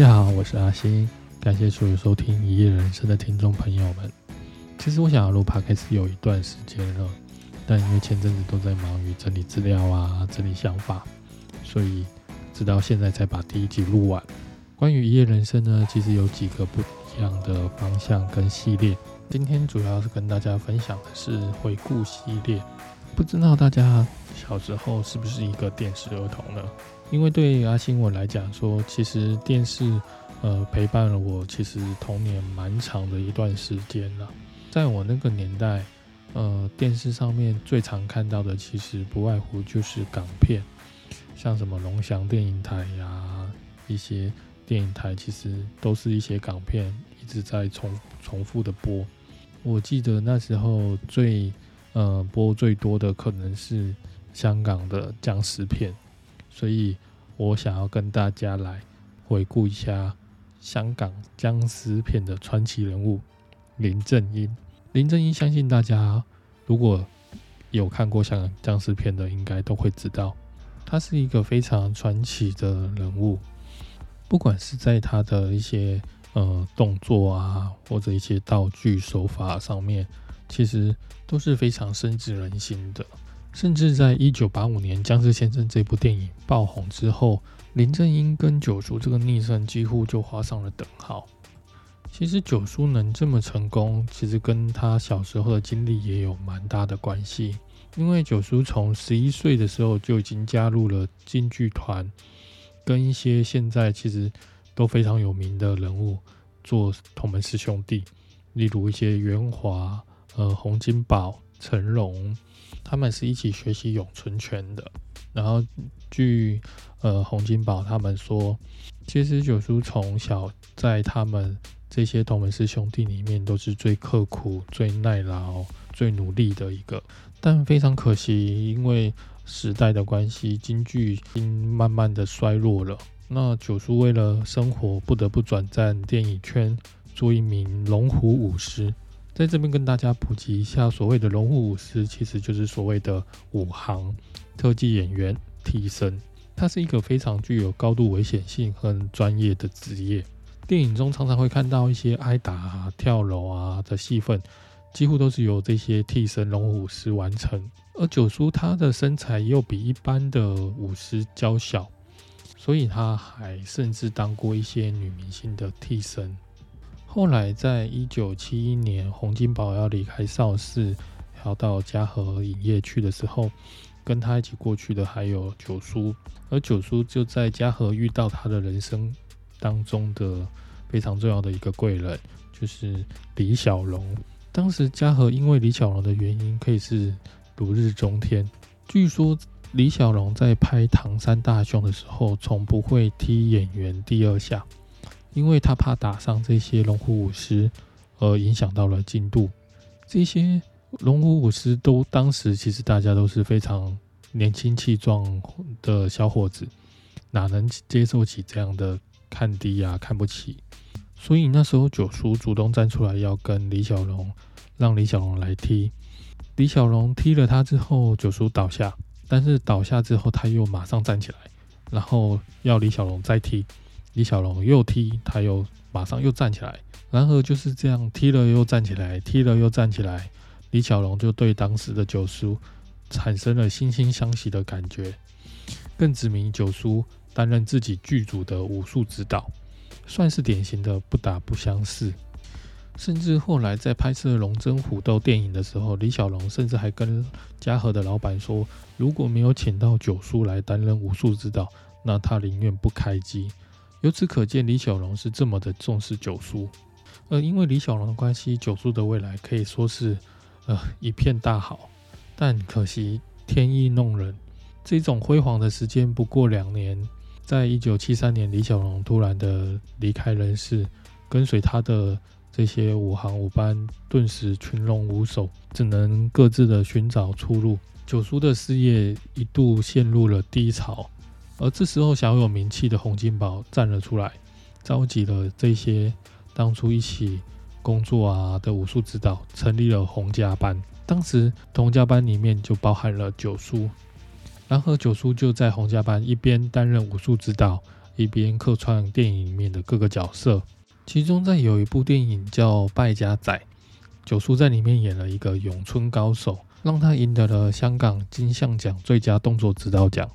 大家好，我是阿星，感谢所有收听《一夜人生》的听众朋友们。其实我想要录 podcast 有一段时间了，但因为前阵子都在忙于整理资料啊、整理想法，所以直到现在才把第一集录完。关于《一夜人生》呢，其实有几个不一样的方向跟系列。今天主要是跟大家分享的是回顾系列。不知道大家小时候是不是一个电视儿童呢？因为对阿星我来讲说，其实电视呃陪伴了我，其实童年蛮长的一段时间了。在我那个年代，呃，电视上面最常看到的，其实不外乎就是港片，像什么龙翔电影台呀，一些电影台其实都是一些港片一直在重重复的播。我记得那时候最呃播最多的可能是香港的僵尸片。所以，我想要跟大家来回顾一下香港僵尸片的传奇人物林正英。林正英，相信大家如果有看过香港僵尸片的，应该都会知道，他是一个非常传奇的人物。不管是在他的一些呃动作啊，或者一些道具手法上面，其实都是非常深植人心的。甚至在一九八五年《僵尸先生》这部电影爆红之后，林正英跟九叔这个昵称几乎就画上了等号。其实九叔能这么成功，其实跟他小时候的经历也有蛮大的关系。因为九叔从十一岁的时候就已经加入了京剧团，跟一些现在其实都非常有名的人物做同门师兄弟，例如一些袁华、呃洪金宝、成龙。他们是一起学习咏春拳的，然后据呃洪金宝他们说，其实九叔从小在他们这些同门师兄弟里面都是最刻苦、最耐劳、最努力的一个，但非常可惜，因为时代的关系，京剧已经慢慢的衰落了。那九叔为了生活，不得不转战电影圈，做一名龙虎武师。在这边跟大家普及一下，所谓的龙虎武师其实就是所谓的武行、特技演员、替身。它是一个非常具有高度危险性和专业的职业。电影中常常会看到一些挨打、啊、跳楼啊的戏份，几乎都是由这些替身龙虎师完成。而九叔他的身材又比一般的武师娇小，所以他还甚至当过一些女明星的替身。后来，在一九七一年，洪金宝要离开邵氏，要到嘉禾影业去的时候，跟他一起过去的还有九叔，而九叔就在嘉禾遇到他的人生当中的非常重要的一个贵人，就是李小龙。当时嘉禾因为李小龙的原因，可以是如日中天。据说李小龙在拍《唐山大兄》的时候，从不会踢演员第二下。因为他怕打伤这些龙虎武师，而影响到了进度。这些龙虎武师都当时其实大家都是非常年轻气壮的小伙子，哪能接受起这样的看低啊、看不起？所以那时候九叔主动站出来要跟李小龙，让李小龙来踢。李小龙踢了他之后，九叔倒下，但是倒下之后他又马上站起来，然后要李小龙再踢。李小龙又踢，他又马上又站起来，然而就是这样踢了又站起来，踢了又站起来，李小龙就对当时的九叔产生了惺惺相惜的感觉，更指明九叔担任自己剧组的武术指导，算是典型的不打不相识。甚至后来在拍摄《龙争虎斗》电影的时候，李小龙甚至还跟嘉禾的老板说，如果没有请到九叔来担任武术指导，那他宁愿不开机。由此可见，李小龙是这么的重视九叔，而因为李小龙的关系，九叔的未来可以说是呃一片大好。但可惜天意弄人，这种辉煌的时间不过两年，在一九七三年，李小龙突然的离开人世，跟随他的这些武行武班顿时群龙无首，只能各自的寻找出路。九叔的事业一度陷入了低潮。而这时候，小有名气的洪金宝站了出来，召集了这些当初一起工作啊的武术指导，成立了洪家班。当时洪家班里面就包含了九叔，然后九叔就在洪家班一边担任武术指导，一边客串电影里面的各个角色。其中在有一部电影叫《败家仔》，九叔在里面演了一个咏春高手，让他赢得了香港金像奖最佳动作指导奖。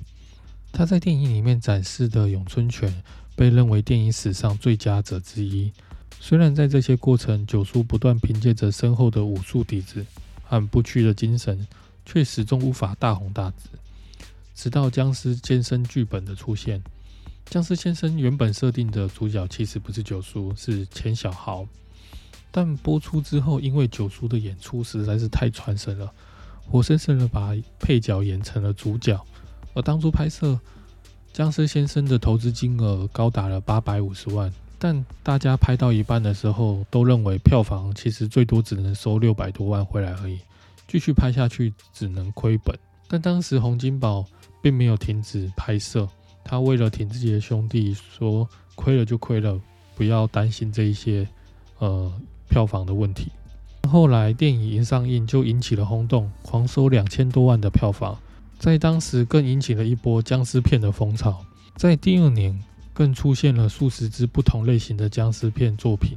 他在电影里面展示的咏春拳被认为电影史上最佳者之一。虽然在这些过程，九叔不断凭借着深厚的武术底子和不屈的精神，却始终无法大红大紫。直到僵尸先生剧本的出现。僵尸先生原本设定的主角其实不是九叔，是钱小豪。但播出之后，因为九叔的演出实在是太传神了，活生生的把配角演成了主角。而当初拍摄僵尸先生的投资金额高达了八百五十万，但大家拍到一半的时候，都认为票房其实最多只能收六百多万回来而已，继续拍下去只能亏本。但当时洪金宝并没有停止拍摄。他为了挺自己的兄弟，说亏了就亏了，不要担心这一些呃票房的问题。后来电影一上映就引起了轰动，狂收两千多万的票房，在当时更引起了一波僵尸片的风潮。在第二年，更出现了数十支不同类型的僵尸片作品，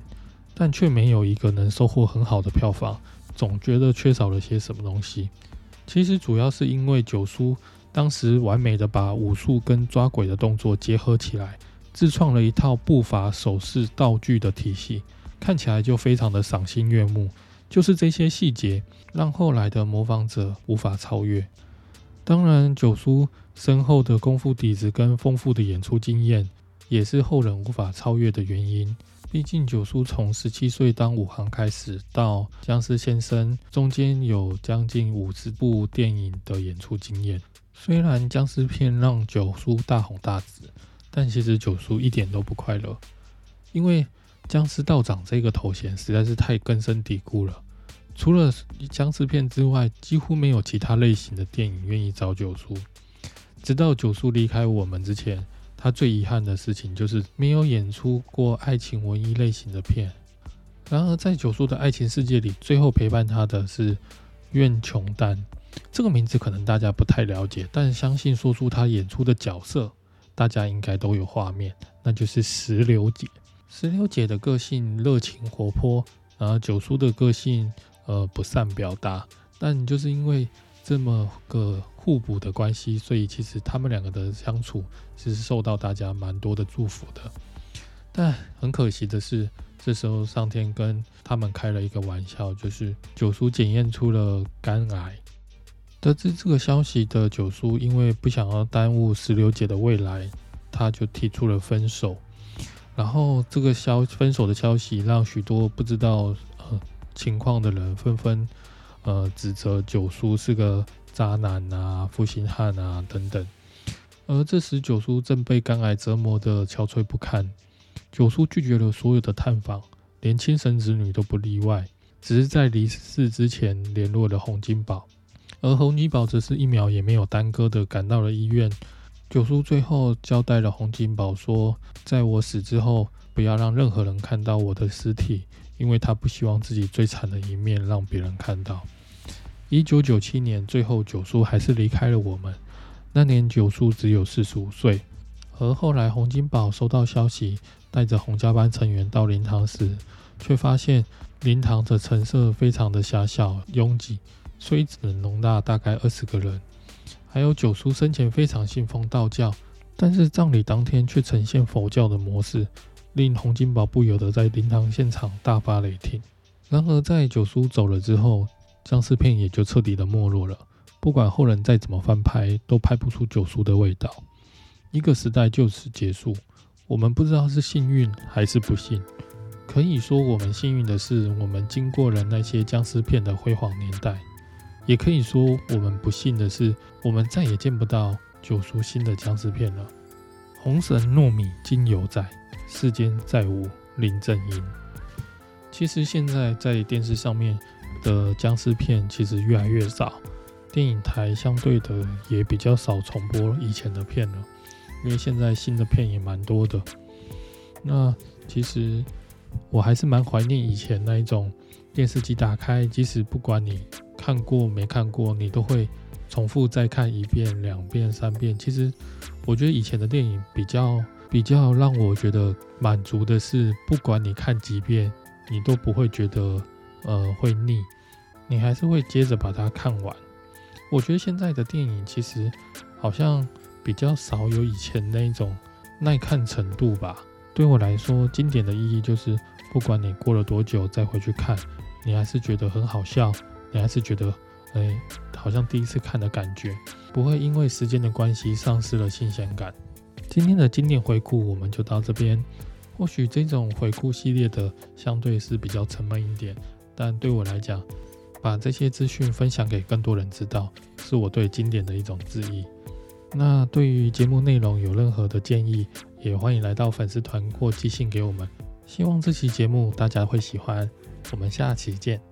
但却没有一个能收获很好的票房，总觉得缺少了些什么东西。其实主要是因为九叔。当时完美的把武术跟抓鬼的动作结合起来，自创了一套步伐、手势、道具的体系，看起来就非常的赏心悦目。就是这些细节，让后来的模仿者无法超越。当然，九叔深厚的功夫底子跟丰富的演出经验，也是后人无法超越的原因。毕竟九叔从十七岁当武行开始，到僵尸先生，中间有将近五十部电影的演出经验。虽然僵尸片让九叔大红大紫，但其实九叔一点都不快乐，因为僵尸道长这个头衔实在是太根深蒂固了。除了僵尸片之外，几乎没有其他类型的电影愿意找九叔。直到九叔离开我们之前，他最遗憾的事情就是没有演出过爱情文艺类型的片。然而，在九叔的爱情世界里，最后陪伴他的是苑琼丹。这个名字可能大家不太了解，但相信说出他演出的角色，大家应该都有画面，那就是石榴姐。石榴姐的个性热情活泼，然后九叔的个性呃不善表达，但就是因为这么个互补的关系，所以其实他们两个的相处其实受到大家蛮多的祝福的。但很可惜的是，这时候上天跟他们开了一个玩笑，就是九叔检验出了肝癌。得知这个消息的九叔，因为不想要耽误石榴姐的未来，他就提出了分手。然后这个消分手的消息，让许多不知道情况的人纷纷呃指责九叔是个渣男啊、负心汉啊等等。而这时九叔正被肝癌折磨的憔悴不堪，九叔拒绝了所有的探访，连亲生子女都不例外，只是在离世之前联络了洪金宝。而洪金宝则是一秒也没有耽搁的赶到了医院。九叔最后交代了洪金宝说：“在我死之后，不要让任何人看到我的尸体，因为他不希望自己最惨的一面让别人看到。”一九九七年，最后九叔还是离开了我们。那年九叔只有四十五岁。而后来洪金宝收到消息，带着洪家班成员到灵堂时，却发现灵堂的陈设非常的狭小拥挤。虽只能容纳大概二十个人，还有九叔生前非常信奉道教，但是葬礼当天却呈现佛教的模式，令洪金宝不由得在灵堂现场大发雷霆。然而在九叔走了之后，僵尸片也就彻底的没落了。不管后人再怎么翻拍，都拍不出九叔的味道。一个时代就此结束。我们不知道是幸运还是不幸。可以说，我们幸运的是，我们经过了那些僵尸片的辉煌年代。也可以说，我们不幸的是，我们再也见不到九叔新的僵尸片了。红神糯米今犹在，世间再无林正英。其实现在在电视上面的僵尸片其实越来越少，电影台相对的也比较少重播以前的片了，因为现在新的片也蛮多的。那其实我还是蛮怀念以前那一种电视机打开，即使不管你。看过没看过，你都会重复再看一遍、两遍、三遍。其实我觉得以前的电影比较比较让我觉得满足的是，不管你看几遍，你都不会觉得呃会腻，你还是会接着把它看完。我觉得现在的电影其实好像比较少有以前那种耐看程度吧。对我来说，经典的意义就是，不管你过了多久再回去看，你还是觉得很好笑，你还是觉得哎，好像第一次看的感觉，不会因为时间的关系丧失了新鲜感。今天的经典回顾我们就到这边。或许这种回顾系列的相对是比较沉闷一点，但对我来讲，把这些资讯分享给更多人知道，是我对经典的一种致意。那对于节目内容有任何的建议，也欢迎来到粉丝团或寄信给我们。希望这期节目大家会喜欢。我们下期见。